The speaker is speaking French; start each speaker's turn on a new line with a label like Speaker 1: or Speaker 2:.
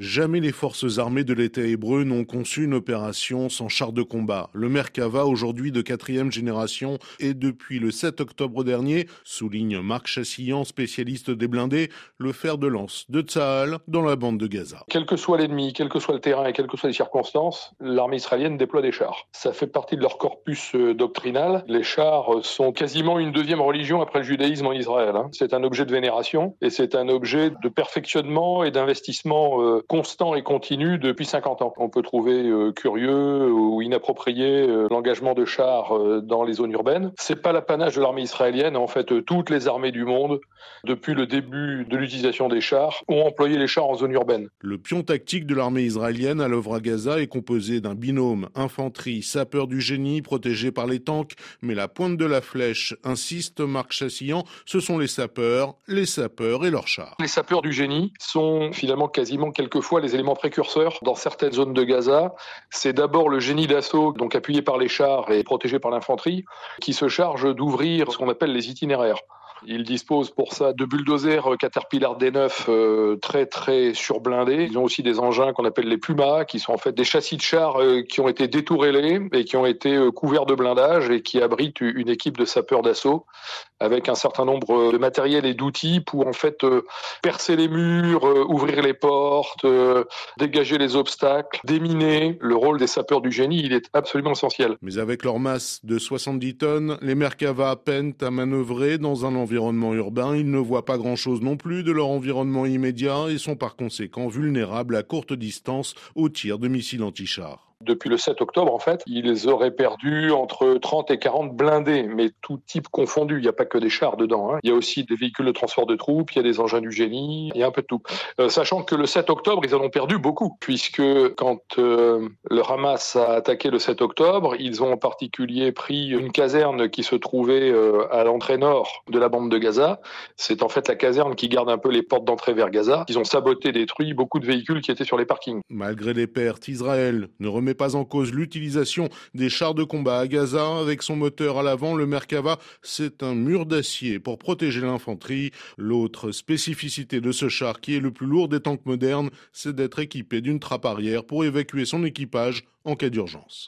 Speaker 1: Jamais les forces armées de l'État hébreu n'ont conçu une opération sans char de combat. Le Merkava, aujourd'hui de quatrième génération, et depuis le 7 octobre dernier, souligne Marc Chassillan, spécialiste des blindés, le fer de lance de Tsahal dans la bande de Gaza.
Speaker 2: Quel que soit l'ennemi, quel que soit le terrain et quelles que soient les circonstances, l'armée israélienne déploie des chars. Ça fait partie de leur corpus euh, doctrinal. Les chars sont quasiment une deuxième religion après le judaïsme en Israël. Hein. C'est un objet de vénération et c'est un objet de perfectionnement et d'investissement euh, constant et continu depuis 50 ans. On peut trouver euh, curieux ou inapproprié euh, l'engagement de chars euh, dans les zones urbaines. C'est pas l'apanage de l'armée israélienne. En fait, toutes les armées du monde, depuis le début de l'utilisation des chars, ont employé les chars en zone urbaine.
Speaker 1: Le pion tactique de l'armée israélienne à l'œuvre à Gaza est composé d'un binôme infanterie sapeur du génie protégé par les tanks, mais la pointe de la flèche, insiste Marc Chassillan, ce sont les sapeurs, les sapeurs et leurs chars.
Speaker 2: Les sapeurs du génie sont finalement quasiment quelques fois les éléments précurseurs dans certaines zones de Gaza. C'est d'abord le génie d'assaut, donc appuyé par les chars et protégé par l'infanterie, qui se charge d'ouvrir ce qu'on appelle les itinéraires. Ils disposent pour ça de bulldozers euh, Caterpillar D9 euh, très très surblindés. Ils ont aussi des engins qu'on appelle les Puma, qui sont en fait des châssis de chars euh, qui ont été détourélés et qui ont été couverts de blindage et qui abritent une équipe de sapeurs d'assaut avec un certain nombre de matériel et d'outils pour en fait percer les murs, ouvrir les portes, dégager les obstacles, déminer. Le rôle des sapeurs du génie, il est absolument essentiel.
Speaker 1: Mais avec leur masse de 70 tonnes, les Merkava peinent à manœuvrer dans un environnement environnement urbain, ils ne voient pas grand-chose non plus de leur environnement immédiat et sont par conséquent vulnérables à courte distance aux tirs de missiles anti-chars
Speaker 2: depuis le 7 octobre, en fait, ils auraient perdu entre 30 et 40 blindés, mais tout type confondu. Il n'y a pas que des chars dedans. Hein. Il y a aussi des véhicules de transport de troupes, il y a des engins du génie, il y a un peu de tout. Euh, sachant que le 7 octobre, ils en ont perdu beaucoup, puisque quand euh, le Hamas a attaqué le 7 octobre, ils ont en particulier pris une caserne qui se trouvait euh, à l'entrée nord de la bande de Gaza. C'est en fait la caserne qui garde un peu les portes d'entrée vers Gaza. Ils ont saboté, détruit beaucoup de véhicules qui étaient sur les parkings.
Speaker 1: Malgré les pertes, Israël ne remet pas en cause l'utilisation des chars de combat à Gaza. Avec son moteur à l'avant, le Merkava, c'est un mur d'acier pour protéger l'infanterie. L'autre spécificité de ce char, qui est le plus lourd des tanks modernes, c'est d'être équipé d'une trappe arrière pour évacuer son équipage en cas d'urgence.